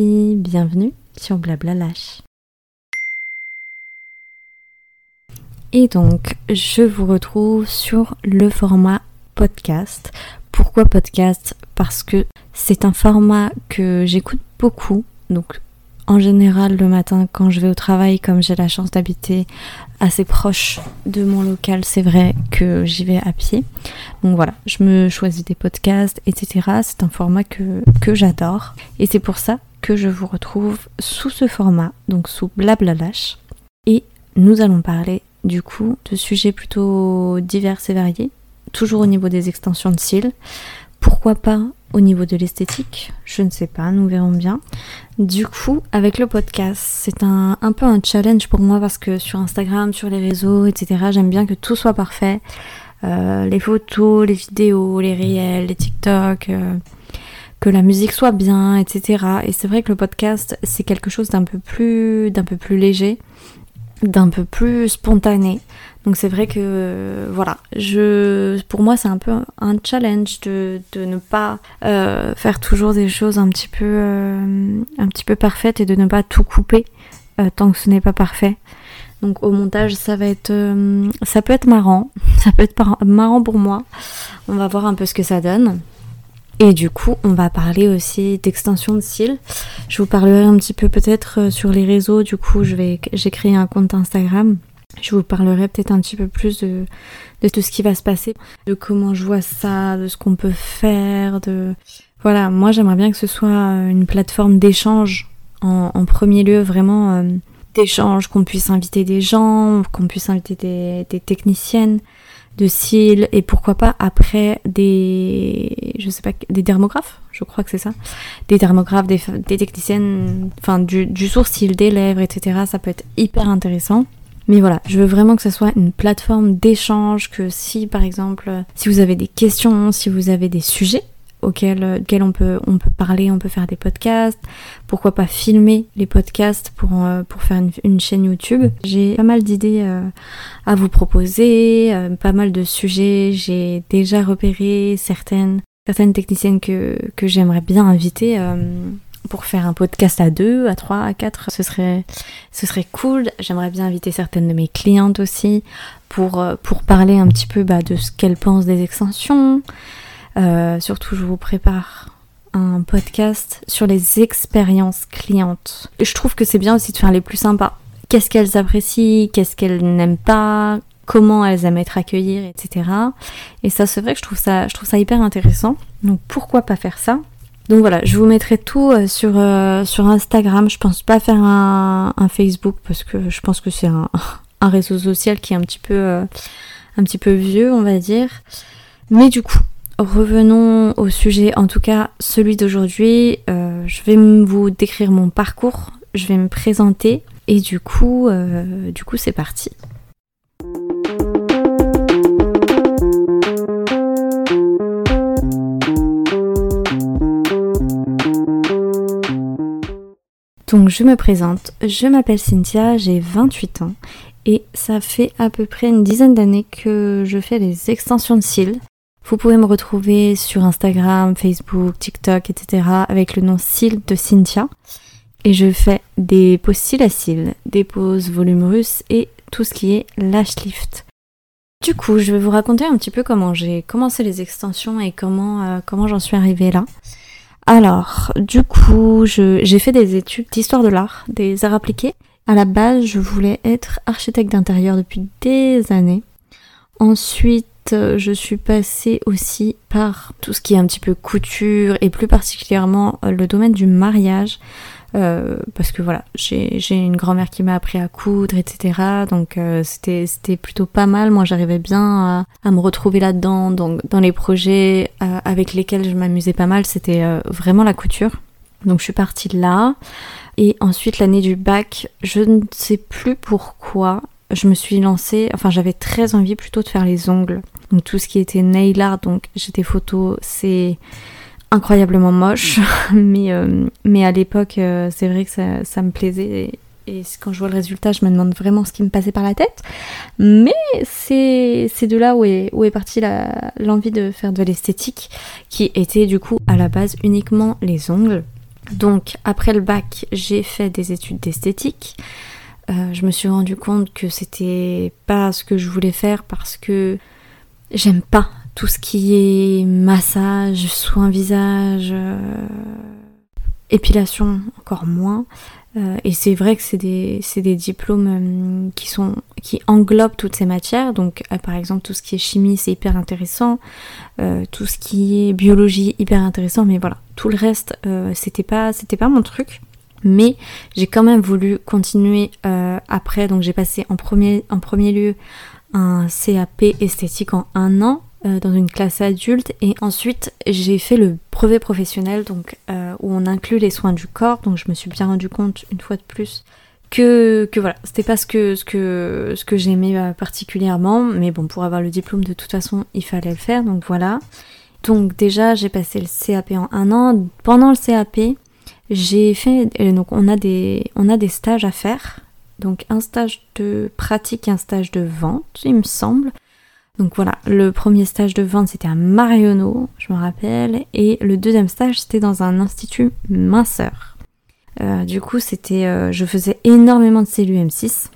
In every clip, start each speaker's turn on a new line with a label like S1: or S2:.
S1: bienvenue sur Blabla Lâche. Et donc, je vous retrouve sur le format podcast. Pourquoi podcast? Parce que c'est un format que j'écoute beaucoup. Donc, en général, le matin, quand je vais au travail, comme j'ai la chance d'habiter assez proche de mon local, c'est vrai que j'y vais à pied. Donc voilà, je me choisis des podcasts, etc. C'est un format que, que j'adore. Et c'est pour ça que je vous retrouve sous ce format, donc sous Blablalash. Et nous allons parler du coup de sujets plutôt divers et variés, toujours au niveau des extensions de cils. Pourquoi pas au niveau de l'esthétique? Je ne sais pas, nous verrons bien. Du coup, avec le podcast, c'est un, peu un challenge pour moi parce que sur Instagram, sur les réseaux, etc., j'aime bien que tout soit parfait. Euh, les photos, les vidéos, les réels, les TikTok, euh, que la musique soit bien, etc. Et c'est vrai que le podcast, c'est quelque chose d'un peu plus, d'un peu plus léger, d'un peu plus spontané. Donc c'est vrai que voilà, je, pour moi c'est un peu un challenge de, de ne pas euh, faire toujours des choses un petit peu euh, un petit peu parfaites et de ne pas tout couper euh, tant que ce n'est pas parfait. Donc au montage ça va être euh, ça peut être marrant, ça peut être marrant pour moi. On va voir un peu ce que ça donne. Et du coup, on va parler aussi d'extension de cils. Je vous parlerai un petit peu peut-être sur les réseaux. Du coup, je vais j'ai créé un compte Instagram je vous parlerai peut-être un petit peu plus de, tout ce qui va se passer, de comment je vois ça, de ce qu'on peut faire, de... Voilà, moi j'aimerais bien que ce soit une plateforme d'échange en, premier lieu, vraiment euh, d'échange, qu'on puisse inviter des gens, qu'on puisse inviter des techniciennes de cils et pourquoi pas après des je sais pas des dermographes je crois que c'est ça. Des dermographes des, des techniciennes enfin du, du sourcil des lèvres etc ça peut être hyper intéressant. Mais voilà, je veux vraiment que ce soit une plateforme d'échange, que si par exemple, si vous avez des questions, si vous avez des sujets auxquels, on, peut, on peut parler, on peut faire des podcasts, pourquoi pas filmer les podcasts pour, euh, pour faire une, chaîne YouTube. J'ai pas mal d'idées euh, à vous proposer, euh, pas mal de sujets, j'ai déjà repéré certaines, certaines techniciennes que, que j'aimerais bien inviter pour faire un podcast à deux, à trois, à quatre, ce serait, ce serait cool. J'aimerais bien inviter certaines de mes clientes aussi pour, euh, pour parler un petit peu bah, de ce qu'elles pensent des extensions. Euh, surtout, je vous prépare un podcast sur les expériences clientes. Je trouve que c'est bien aussi de faire les plus sympas. Qu'est-ce qu'elles apprécient, qu'est-ce qu'elles n'aiment pas, comment elles aiment être accueillies, etc. Et ça, c'est vrai que je trouve ça, je trouve ça hyper intéressant. Donc pourquoi pas faire ça? Donc voilà, je vous mettrai tout euh, sur, euh, sur Instagram. Je pense pas faire un, Facebook parce que je pense que c'est un, un, réseau social qui est un petit peu un petit peu vieux, on va dire. Mais du coup, revenons au sujet, en tout cas celui d'aujourd'hui. je vais vous décrire mon parcours, je vais me présenter et du coup, du coup c'est parti. Donc je me présente, je m'appelle Cynthia, j'ai 28 ans et ça fait à peu près une dizaine d'années que je fais les extensions de cils. Vous pouvez me retrouver sur Instagram, Facebook, TikTok, etc. avec le nom cils de Cynthia. Et je fais des poses cils à cils, des poses volume russe et tout ce qui est lash lift. Du coup, je vais vous raconter un petit peu comment j'ai commencé les extensions et comment, euh, comment j'en suis arrivée là. Alors, du coup, j'ai fait des études d'histoire de l'art, des arts appliqués. À la base, je voulais être architecte d'intérieur depuis des années. Ensuite, je suis passée aussi par tout ce qui est un petit peu couture et plus particulièrement euh, le domaine du mariage. Euh, parce que voilà, j'ai une grand-mère qui m'a appris à coudre, etc. Donc euh, c'était plutôt pas mal. Moi, j'arrivais bien à, me retrouver là-dedans. Donc dans les projets euh, avec lesquels je m'amusais pas mal, c'était euh, vraiment la couture. Donc je suis partie de là. Et ensuite l'année du bac, je ne sais plus pourquoi, je me suis lancée. Enfin, j'avais très envie plutôt de faire les ongles. Tout ce qui était nail art. Donc j'étais photo, c'est incroyablement moche, mais, euh, mais à l'époque, euh, c'est vrai que ça, me plaisait. Et, quand je vois le résultat, je me demande vraiment ce qui me passait par la tête. Mais c'est de là où est, où partie l'envie de faire de l'esthétique, qui était du coup à la base uniquement les ongles. Donc après le bac, j'ai fait des études d'esthétique. Euh, je me suis rendu compte que c'était pas ce que je voulais faire parce que j'aime pas tout ce qui est massage, soin visage, euh, épilation encore moins. Euh, et c'est vrai que c'est des, des, diplômes qui, sont, qui englobent toutes ces matières. Donc par exemple tout ce qui est chimie c'est hyper intéressant, tout ce qui est biologie hyper intéressant, mais voilà, tout le reste c'était pas, pas mon truc. Mais j'ai quand même voulu continuer euh, après, donc j'ai passé en premier, en premier lieu un CAP esthétique en un an euh, dans une classe adulte. Et ensuite j'ai fait le brevet professionnel donc euh, où on inclut les soins du corps. Donc je me suis bien rendu compte une fois de plus que, que voilà c'était pas ce que ce que ce que j'aimais particulièrement. Mais bon pour avoir le diplôme de toute façon il fallait le faire. Donc voilà. Donc déjà j'ai passé le CAP en un an. Pendant le CAP j'ai fait donc on a des on a des stages à faire. Donc un stage de pratique et un stage de vente, il me semble. Donc voilà, le premier stage de vente c'était à Marionneau, je me rappelle, et le deuxième stage c'était dans un institut minceur. Euh, du coup, c'était, euh, je faisais énormément de cellules M6.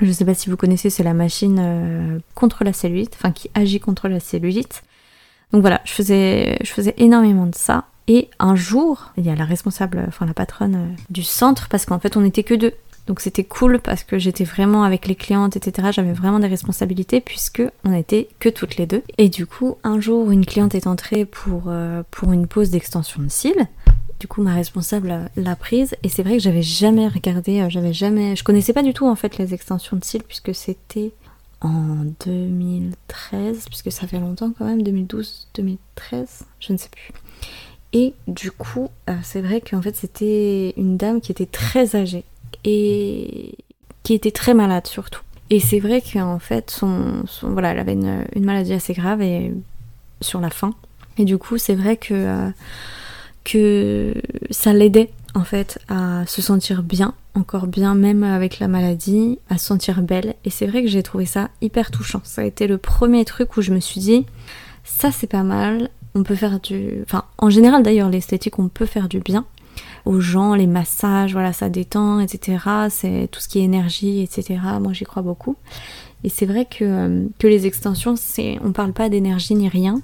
S1: Je ne sais pas si vous connaissez, c'est la machine euh, contre la cellulite, enfin qui agit contre la cellulite. Donc voilà, je faisais, énormément de ça. Et un jour, il y a la responsable, enfin la patronne du centre, parce qu'en fait on n'était que deux. Donc c'était cool parce que j'étais vraiment avec les clientes, etc. J'avais vraiment des responsabilités puisque on n'était que toutes les deux. Et du coup, un jour, une cliente est entrée pour, euh, pour une pause d'extension de cils. Du coup, ma responsable l'a prise et c'est vrai que j'avais jamais regardé, euh, j'avais jamais, je connaissais pas du tout en fait les extensions de cils puisque c'était en 2013, puisque ça fait longtemps quand même, 2012, 2013, je ne sais plus. Et du coup, euh, c'est vrai qu'en fait, c'était une dame qui était très âgée et qui était très malade surtout. Et c'est vrai qu'en fait, son, voilà, elle avait une, maladie assez grave et sur la fin. Et du coup, c'est vrai que, euh, que ça l'aidait en fait à se sentir bien, encore bien même avec la maladie, à se sentir belle. Et c'est vrai que j'ai trouvé ça hyper touchant. Ça a été le premier truc où je me suis dit, ça c'est pas mal, on peut faire du... Enfin, en général d'ailleurs, l'esthétique, on peut faire du bien aux gens, les massages, voilà, ça détend, etc. C'est tout ce qui est énergie, etc. Moi, j'y crois beaucoup. Et c'est vrai que, euh, que les extensions, c'est, on parle pas d'énergie ni rien,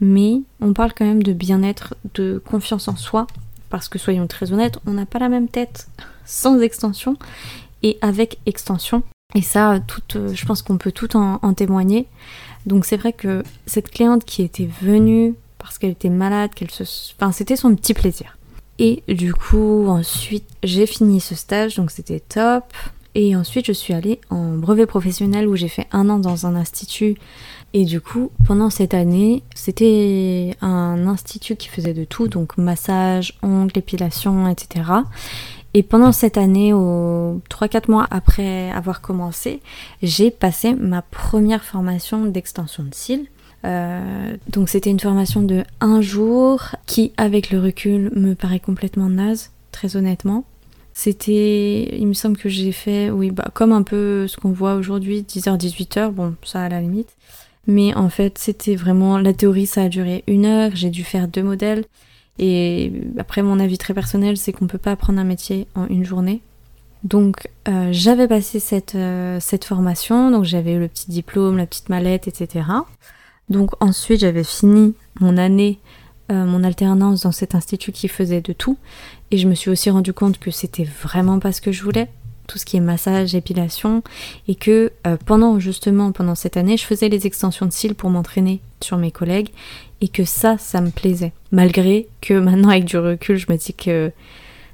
S1: mais on parle quand même de bien-être, de confiance en soi, parce que soyons très honnêtes, on n'a pas la même tête sans extension et avec extension. Et ça, tout, euh, je pense qu'on peut tout en, en témoigner. Donc c'est vrai que cette cliente qui était venue parce qu'elle était malade, qu'elle se... Enfin, c'était son petit plaisir. Et du coup, ensuite, j'ai fini ce stage, donc c'était top. Et ensuite, je suis allée en brevet professionnel où j'ai fait un an dans un institut. Et du coup, pendant cette année, c'était un institut qui faisait de tout, donc massage, ongles, épilation, etc. Et pendant cette année, au 3-4 mois après avoir commencé, j'ai passé ma première formation d'extension de cils. Euh, donc c'était une formation de un jour qui, avec le recul, me paraît complètement naze, très honnêtement. C'était, il me semble que j'ai fait, oui, bah, comme un peu ce qu'on voit aujourd'hui, 10h, 18h, bon, ça à la limite. Mais en fait, c'était vraiment, la théorie, ça a duré une heure, j'ai dû faire deux modèles. Et après, mon avis très personnel, c'est qu'on peut pas apprendre un métier en une journée. Donc euh, j'avais passé cette, euh, cette formation, donc j'avais eu le petit diplôme, la petite mallette, etc. Donc ensuite j'avais fini mon année, euh, mon alternance dans cet institut qui faisait de tout. Et je me suis aussi rendu compte que c'était vraiment pas ce que je voulais, tout ce qui est massage, épilation, et que euh, pendant justement pendant cette année, je faisais les extensions de cils pour m'entraîner sur mes collègues, et que ça, ça me plaisait. Malgré que maintenant avec du recul, je me dis que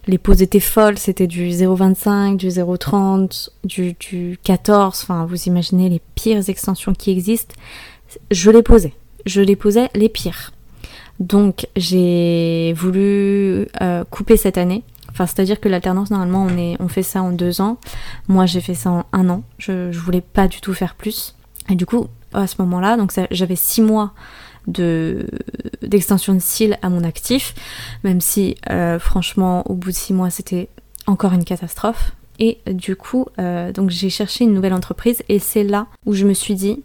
S1: les poses étaient folles, c'était du 0,25, du 0,30, du, du 14, enfin vous imaginez les pires extensions qui existent je les posais. Je les posais les pires. Donc j'ai voulu euh, couper cette année. Enfin, c'est-à-dire que l'alternance, normalement, on, fait ça en deux ans. Moi, j'ai fait ça en un an. Je, voulais pas du tout faire plus. Et du coup, à ce moment-là, donc j'avais six mois de d'extension de cils à mon actif, même si euh, franchement, au bout de six mois, c'était encore une catastrophe. Et du coup, euh, donc j'ai cherché une nouvelle entreprise et c'est là où je me suis dit,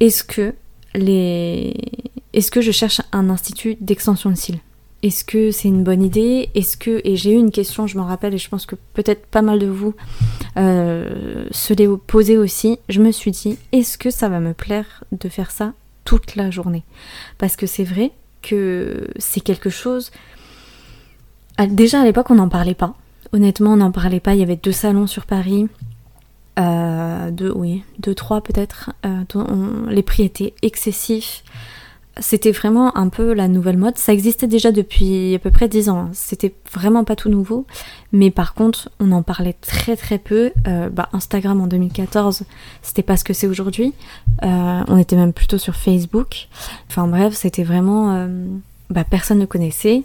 S1: est-ce que les... Est-ce que je cherche un institut d'extension de cils Est-ce que c'est une bonne idée? Est-ce que et j'ai eu une question, je m'en rappelle et je pense que peut-être pas mal de vous euh, se l'est posé aussi. Je me suis dit est-ce que ça va me plaire de faire ça toute la journée? Parce que c'est vrai que c'est quelque chose. Déjà à l'époque on n'en parlait pas. Honnêtement on n'en parlait pas. Il y avait deux salons sur Paris. Euh, deux, oui, deux, trois peut-être. Euh, les prix étaient excessifs c'était vraiment un peu la nouvelle mode. Ça existait déjà depuis à peu près 10 ans. C'était vraiment pas tout nouveau. Mais par contre, on en parlait très très peu. Euh, bah, Instagram en 2014, c'était pas ce que c'est aujourd'hui. Euh, on était même plutôt sur Facebook. Enfin bref, c'était vraiment... Euh, bah, personne ne connaissait.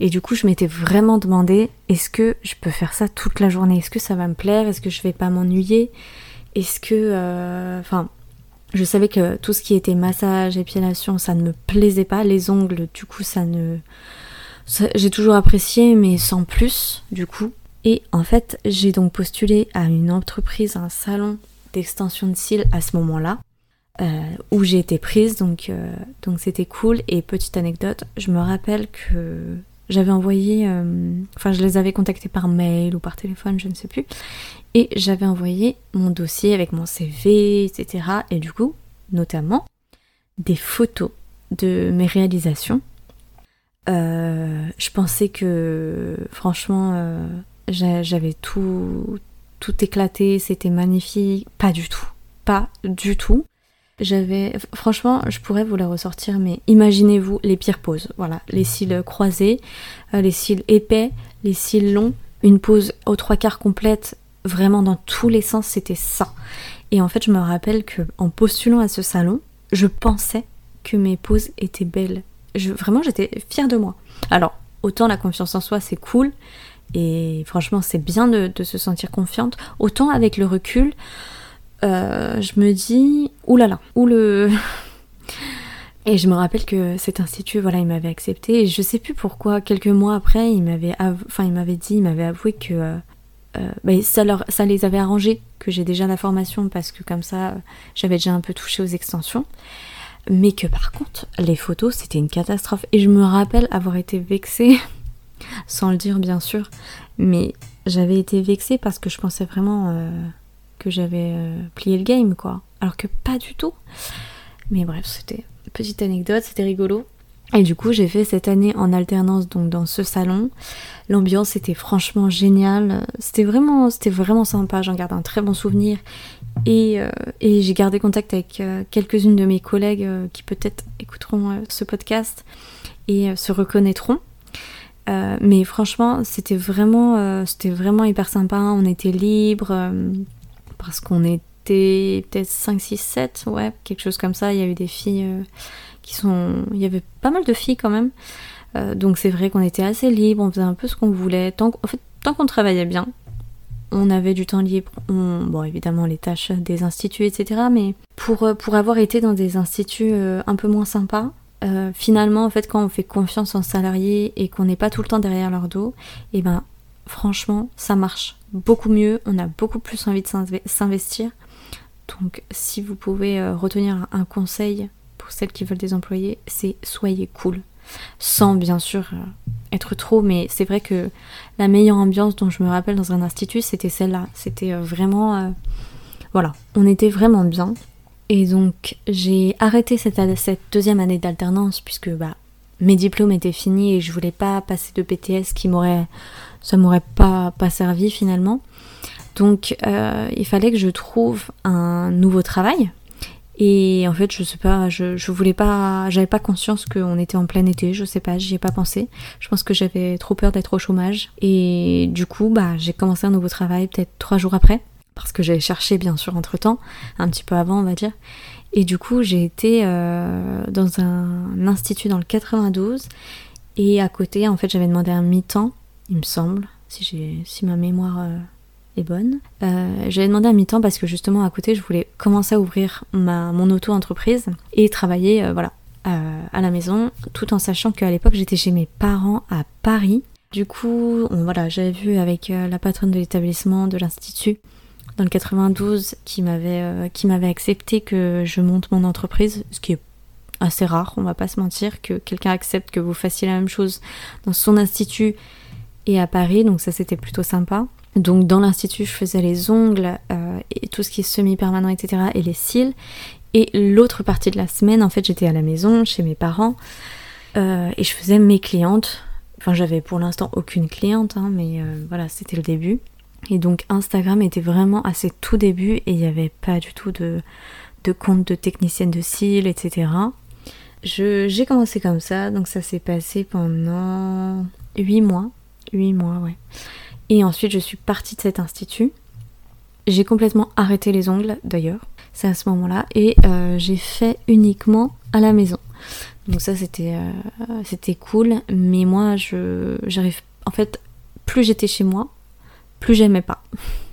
S1: Et du coup, je m'étais vraiment demandé, est-ce que je peux faire ça toute la journée? Est-ce que ça va me plaire? Est-ce que je vais pas m'ennuyer? Est-ce que... Enfin je savais que tout ce qui était massage, épilation, ça ne me plaisait pas. Les ongles, du coup, ça ne. J'ai toujours apprécié, mais sans plus, du coup. Et en fait, j'ai donc postulé à une entreprise, un salon d'extension de cils à ce moment-là, euh, où j'ai été prise, donc euh, donc c'était cool. Et petite anecdote, je me rappelle que j'avais envoyé, euh, enfin je les avais contactés par mail ou par téléphone, je ne sais plus, et j'avais envoyé mon dossier avec mon CV, etc. Et du coup, notamment, des photos de mes réalisations. Euh, je pensais que, franchement, euh, j'avais tout, tout éclaté, c'était magnifique. Pas du tout. Pas du tout. J'avais, franchement, je pourrais vous la ressortir, mais imaginez-vous les pires poses. Voilà, les cils croisés, euh, les cils épais, les cils longs, une pose aux trois quarts complète, vraiment dans tous les sens, c'était ça. Et en fait, je me rappelle que en postulant à ce salon, je pensais que mes poses étaient belles. Je, vraiment, j'étais fière de moi. Alors, autant la confiance en soi, c'est cool, et franchement, c'est bien de, de se sentir confiante. Autant avec le recul, euh, je me dis, oulala, où le... Et je me rappelle que cet institut, voilà, il m'avait accepté. Et je sais plus pourquoi, quelques mois après, il m'avait, enfin, dit, il m'avait avoué que euh, euh, ça, leur... ça les avait arrangés que j'ai déjà la formation parce que comme ça, j'avais déjà un peu touché aux extensions. Mais que par contre, les photos, c'était une catastrophe. Et je me rappelle avoir été vexée, sans le dire bien sûr, mais j'avais été vexée parce que je pensais vraiment que j'avais euh, plié le game, quoi. Alors que pas du tout. Mais bref, c'était une petite anecdote, c'était rigolo. Et du coup, j'ai fait cette année en alternance donc dans ce salon. L'ambiance était franchement géniale. C'était vraiment, c'était vraiment sympa. J'en garde un très bon souvenir. Et, euh, et j'ai gardé contact avec euh, quelques-unes de mes collègues qui peut-être écouteront ce podcast et se reconnaîtront. mais franchement, c'était vraiment, c'était vraiment hyper sympa. On était libre parce qu'on était peut-être 5, 6, 7, ouais, quelque chose comme ça. Il y avait des filles euh, qui sont. Il y avait pas mal de filles quand même. Euh, donc c'est vrai qu'on était assez libre, on faisait un peu ce qu'on voulait. Tant, en fait, tant qu'on travaillait bien, on avait du temps libre. bon, évidemment, les tâches des instituts, etc. Mais pour, euh, pour avoir été dans des instituts un peu moins sympas, finalement, en fait, quand on fait confiance en salariés et qu'on n'est pas tout le temps derrière leur dos, et eh ben, franchement, ça marche beaucoup mieux, on a beaucoup plus envie de s'investir. Donc si vous pouvez euh, retenir un conseil pour celles qui veulent des employés, c'est soyez cool. Sans bien sûr euh, être trop, mais c'est vrai que la meilleure ambiance dont je me rappelle dans un institut, c'était celle-là. C'était euh, vraiment... voilà, on était vraiment bien. Et donc j'ai arrêté cette, cette deuxième année d'alternance puisque bah, mes diplômes étaient finis et je voulais pas passer de PTS qui m'aurait ça m'aurait pas, pas servi finalement. Donc euh, il fallait que je trouve un nouveau travail. Et en fait, je sais pas, je, je voulais pas, j'avais pas conscience qu'on était en plein été, je sais pas, j'y ai pas pensé. Je pense que j'avais trop peur d'être au chômage. Et du coup, bah, j'ai commencé un nouveau travail peut-être trois jours après, parce que j'avais cherché bien sûr entre temps, un petit peu avant, on va dire. Et du coup, j'ai été euh, dans un institut dans le 92, et à côté, en fait, j'avais demandé un mi-temps il me semble, si, si ma mémoire euh, est bonne. Euh, j'avais demandé un mi-temps parce que justement à côté, je voulais commencer à ouvrir mon auto-entreprise et travailler à la maison, tout en sachant qu'à l'époque, j'étais chez mes parents à Paris. Du coup, voilà, j'avais vu avec la patronne de l'établissement, de l'institut, dans le 92, qui m'avait, qui m'avait accepté que je monte mon entreprise, ce qui est assez rare, on va pas se mentir, que quelqu'un accepte que vous fassiez la même chose dans son institut et à Paris, donc ça c'était plutôt sympa. Donc dans l'institut, je faisais les ongles euh, et tout ce qui est semi-permanent, etc. et les cils. Et l'autre partie de la semaine, en fait, j'étais à la maison chez mes parents euh, et je faisais mes clientes. Enfin, j'avais pour l'instant aucune cliente, hein, mais euh, voilà, c'était le début. Et donc Instagram était vraiment à ses tout débuts et il n'y avait pas du tout de, compte de technicienne de cils, etc. J'ai commencé comme ça, donc ça s'est passé pendant 8 mois. 8 mois, ouais. Et ensuite, je suis partie de cet institut. J'ai complètement arrêté les ongles, d'ailleurs. C'est à ce moment-là. Et euh, j'ai fait uniquement à la maison. Donc ça, c'était euh, c'était cool. Mais moi, je j'arrive... En fait, plus j'étais chez moi, plus j'aimais pas.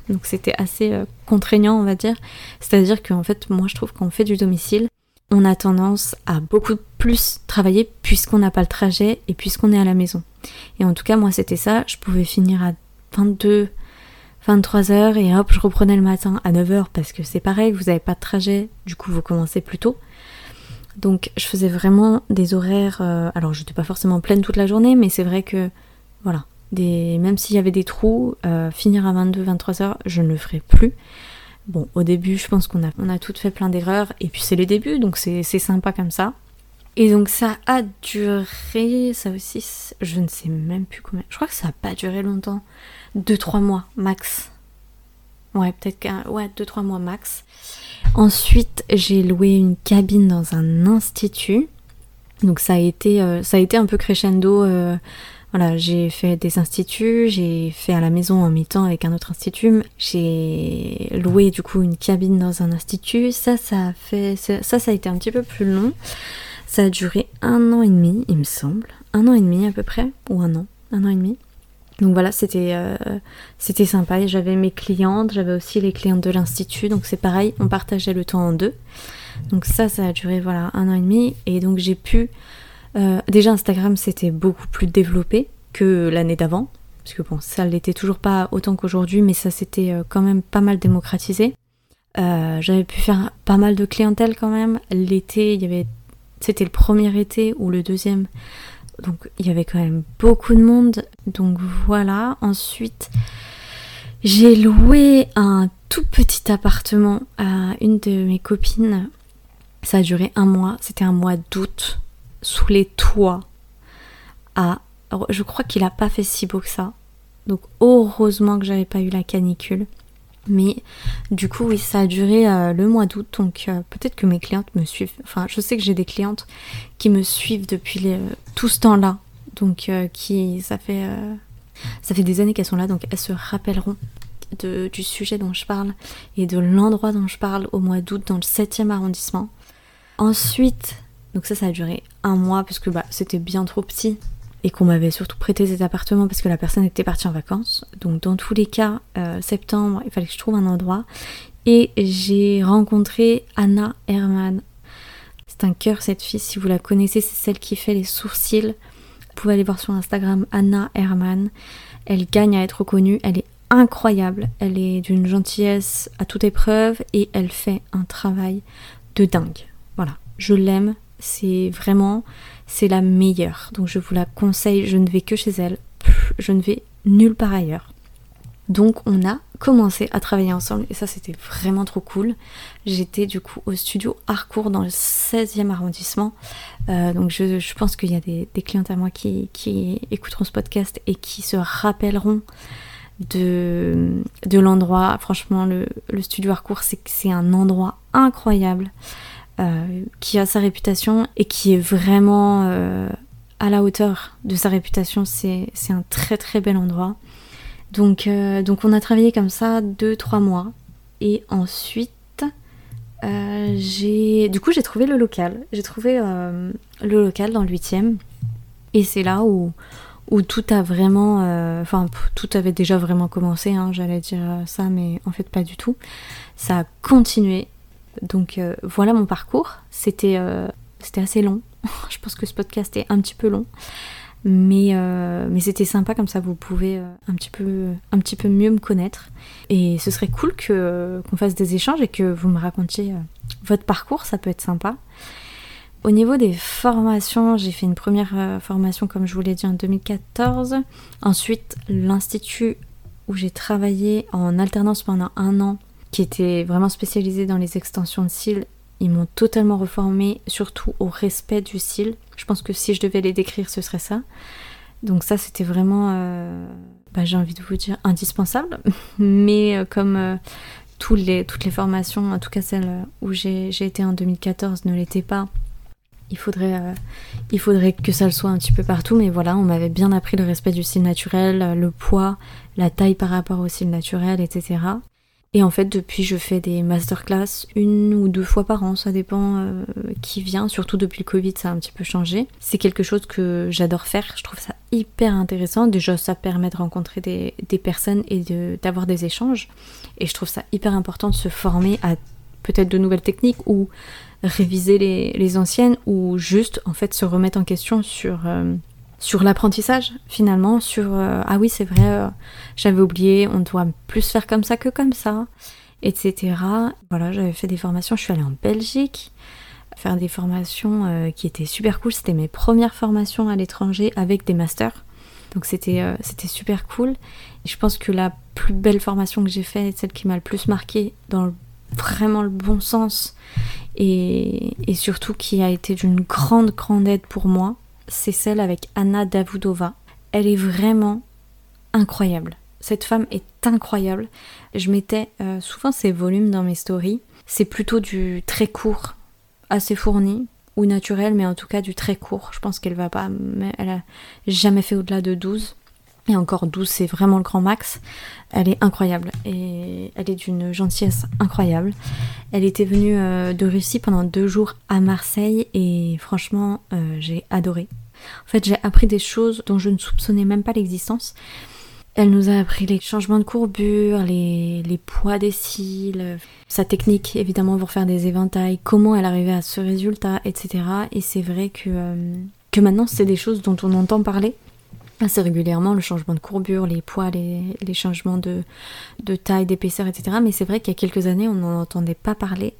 S1: Donc c'était assez euh, contraignant, on va dire. C'est-à-dire qu'en fait, moi, je trouve qu'on fait du domicile, on a tendance à beaucoup plus travailler puisqu'on n'a pas le trajet et puisqu'on est à la maison. Et en tout cas, moi, c'était ça. Je pouvais finir à 22, 23 heures et hop, je reprenais le matin à 9 heures parce que c'est pareil, vous n'avez pas de trajet, du coup, vous commencez plus tôt. Donc, je faisais vraiment des horaires. Euh, alors, je n'étais pas forcément pleine toute la journée, mais c'est vrai que, voilà, même s'il y avait des trous, euh, finir à 22, 23 heures, je ne le ferai plus. Bon, au début, je pense qu'on a, on a toutes fait plein d'erreurs, et puis c'est les débuts, donc c'est sympa comme ça. Et donc ça a duré, ça aussi, je ne sais même plus combien. Je crois que ça n'a pas duré longtemps. 2-3 mois max. Ouais, peut-être qu'un. Ouais, 2-3 mois max. Ensuite, j'ai loué une cabine dans un institut. Donc ça a été, euh, ça a été un peu crescendo. Euh, voilà, j'ai fait des instituts, j'ai fait à la maison en mi-temps avec un autre institut. J'ai loué du coup une cabine dans un institut. Ça, ça a fait, ça, ça a été un petit peu plus long. Ça a duré un an et demi, il me semble. Un an et demi à peu près, ou un an, un an et demi. Donc voilà, c'était euh, c'était sympa. J'avais mes clientes, j'avais aussi les clientes de l'institut, donc c'est pareil, on partageait le temps en deux. Donc ça, ça a duré voilà un an et demi, et donc j'ai pu euh, déjà, Instagram, c'était beaucoup plus développé que l'année d'avant. Parce que bon, ça l'était toujours pas autant qu'aujourd'hui, mais ça s'était euh, quand même pas mal démocratisé. Euh, j'avais pu faire pas mal de clientèle quand même. L'été, il y avait, c'était le premier été ou le deuxième, donc il y avait quand même beaucoup de monde. Donc voilà. Ensuite, j'ai loué un tout petit appartement à une de mes copines. Ça a duré un mois. C'était un mois d'août sous les toits à. Je crois qu'il a pas fait si beau que ça. Donc heureusement que j'avais pas eu la canicule. Mais du coup, oui, ça a duré euh, le mois d'août, donc euh, peut-être que mes clientes me suivent. Enfin, je sais que j'ai des clientes qui me suivent depuis tout ce temps-là. Donc, euh, qui, ça fait, ça fait des années qu'elles sont là, donc elles se rappelleront de, du sujet dont je parle et de l'endroit dont je parle au mois d'août dans le 7e arrondissement. Ensuite, donc ça, ça a duré un mois parce que bah, c'était bien trop petit et qu'on m'avait surtout prêté cet appartement parce que la personne était partie en vacances. Donc dans tous les cas, euh, septembre, il fallait que je trouve un endroit. Et j'ai rencontré Anna Herman. C'est un cœur cette fille, si vous la connaissez, c'est celle qui fait les sourcils. Vous pouvez aller voir sur Instagram Anna Herman. Elle gagne à être reconnue, elle est incroyable, elle est d'une gentillesse à toute épreuve et elle fait un travail de dingue. Voilà, je l'aime, c'est vraiment, c'est la meilleure. Donc je vous la conseille, je ne vais que chez elle, je ne vais nulle part ailleurs. Donc on a commencé à travailler ensemble et ça c'était vraiment trop cool. J'étais du coup au studio Harcourt dans le 16e arrondissement. Euh, donc je, pense qu'il y a des, clientes à moi qui, écouteront ce podcast et qui se rappelleront de, de l'endroit. Franchement le, le studio Harcourt c'est un endroit incroyable. Euh, qui a sa réputation et qui est vraiment euh, à la hauteur de sa réputation. C'est un très très bel endroit. Donc, euh, donc on a travaillé comme ça 2-3 mois. Et ensuite, j'ai du coup j'ai trouvé le local. J'ai trouvé le local dans le 8ème. Et c'est là où, où tout a vraiment... Enfin, tout avait déjà vraiment commencé, hein, j'allais dire ça, mais en fait pas du tout. Ça a continué donc euh, voilà mon parcours. C'était euh, assez long. Je pense que ce podcast est un petit peu long. Mais, euh, c'était sympa comme ça vous pouvez un, petit peu, mieux me connaître. Et ce serait cool qu'on fasse des échanges et que vous me racontiez votre parcours, ça peut être sympa. Au niveau des formations, j'ai fait une première formation, comme je vous l'ai dit, en 2014. Ensuite, l'Institut où j'ai travaillé en alternance pendant un an, qui était vraiment spécialisé dans les extensions de cils. Ils m'ont totalement reformé, surtout au respect du cil. Je pense que si je devais les décrire, ce serait ça. Donc ça, c'était vraiment, euh, bah, j'ai envie de vous dire, indispensable. Mais euh, comme euh, les, toutes les formations, en tout cas celle où j'ai été en 2014, ne l'étaient pas, il faudrait, il faudrait que ça le soit un petit peu partout. Mais voilà, on m'avait bien appris le respect du cil naturel, le poids, la taille par rapport au cil naturel, etc. Et en fait, depuis, je fais des masterclass une ou deux fois par an, ça dépend euh, qui vient. Surtout depuis le Covid, ça a un petit peu changé. C'est quelque chose que j'adore faire. Je trouve ça hyper intéressant. Déjà, ça permet de rencontrer des, personnes et d'avoir des échanges. Et je trouve ça hyper important de se former à peut-être de nouvelles techniques ou réviser les, anciennes ou juste en fait se remettre en question sur euh, sur l'apprentissage finalement, sur euh, ah oui c'est vrai, euh, j'avais oublié, on doit plus faire comme ça que comme ça, etc. Voilà, j'avais fait des formations, je suis allée en Belgique faire des formations euh, qui étaient super cool, c'était mes premières formations à l'étranger avec des masters. Donc c'était c'était super cool. Et je pense que la plus belle formation que j'ai faite, celle qui m'a le plus marqué dans vraiment le bon sens et, et surtout qui a été d'une grande grande aide pour moi, c'est celle avec Anna Davudova. Elle est vraiment incroyable. Cette femme est incroyable. Je mettais euh, souvent ses volumes dans mes stories. C'est plutôt du très court, assez fourni ou naturel, mais en tout cas du très court. Je pense qu'elle va pas, elle a jamais fait au-delà de 12. Et encore 12, c'est vraiment le grand max. Elle est incroyable et elle est d'une gentillesse incroyable. Elle était venue euh, de Russie pendant deux jours à Marseille et franchement, euh, j'ai adoré. En fait, j'ai appris des choses dont je ne soupçonnais même pas l'existence. Elle nous a appris les changements de courbure, les, poids des cils, sa technique évidemment pour faire des éventails, comment elle arrivait à ce résultat, etc. Et c'est vrai que, euh, que maintenant c'est des choses dont on entend parler assez régulièrement, le changement de courbure, les poids, les, changements de, de taille, d'épaisseur, etc. Mais c'est vrai qu'il y a quelques années on n'en entendait pas parler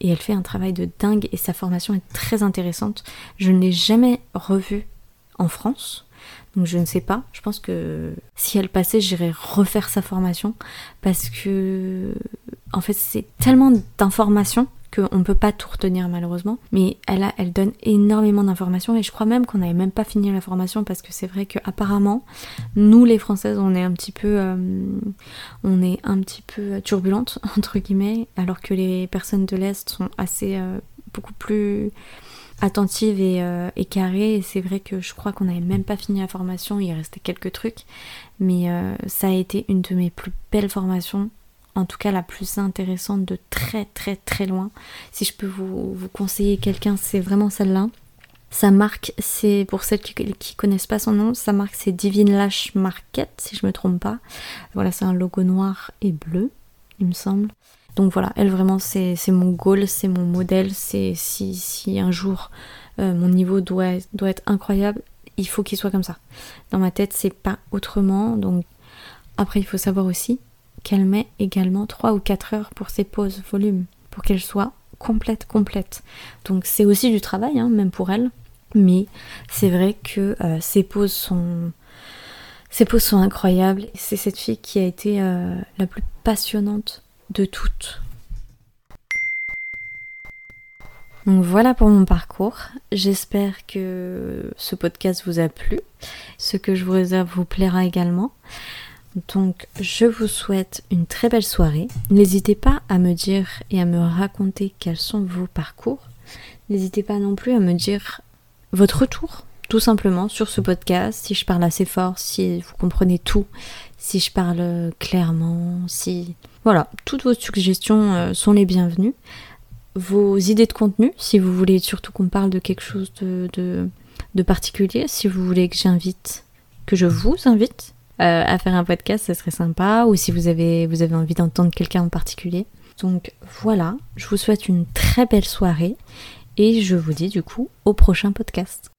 S1: et elle fait un travail de dingue et sa formation est très intéressante. Je ne l'ai jamais revue en France, donc je ne sais pas. Je pense que si elle passait, j'irais refaire sa formation parce que en fait c'est tellement d'informations qu'on ne peut pas tout retenir malheureusement. Mais elle, a, elle donne énormément d'informations et je crois même qu'on n'avait même pas fini la formation parce que c'est vrai qu'apparemment, nous les Françaises, on est un petit peu, euh, on est un petit peu turbulentes entre guillemets, alors que les personnes de l'Est sont assez euh, beaucoup plus attentives et, euh, et carrées. Et c'est vrai que je crois qu'on n'avait même pas fini la formation, il restait quelques trucs. Mais ça a été une de mes plus belles formations en tout cas la plus intéressante de très très très loin. Si je peux vous, conseiller quelqu'un, c'est vraiment celle-là. Sa marque, c'est pour celles qui, qui, connaissent pas son nom, sa marque c'est Divine Lash Market, si je me trompe pas. Voilà, c'est un logo noir et bleu, il me semble. Donc voilà, elle vraiment c'est mon goal, c'est mon modèle, c'est si, si un jour euh, mon niveau doit, doit être incroyable, il faut qu'il soit comme ça. Dans ma tête, c'est pas autrement. Donc après, il faut savoir aussi qu'elle met également 3 ou 4 heures pour ses pauses volume, pour qu'elle soit complète, complète. Donc c'est aussi du travail, hein, même pour elle. Mais c'est vrai que euh, ses pauses sont. Ses sont incroyables. C'est cette fille qui a été euh, la plus passionnante de toutes. Donc voilà pour mon parcours. J'espère que ce podcast vous a plu. Ce que je vous réserve vous plaira également. Donc je vous souhaite une très belle soirée. N'hésitez pas à me dire et à me raconter quels sont vos parcours. N'hésitez pas non plus à me dire votre retour, tout simplement, sur ce podcast, si je parle assez fort, si vous comprenez tout, si je parle clairement, si... Voilà, toutes vos suggestions euh, sont les bienvenues. Vos idées de contenu, si vous voulez surtout qu'on parle de quelque chose de, de, de particulier, si vous voulez que j'invite, que je vous invite euh, à faire un podcast, ce serait sympa. Ou si vous avez, vous avez envie d'entendre quelqu'un en particulier. Donc voilà, je vous souhaite une très belle soirée et je vous dis du coup au prochain podcast.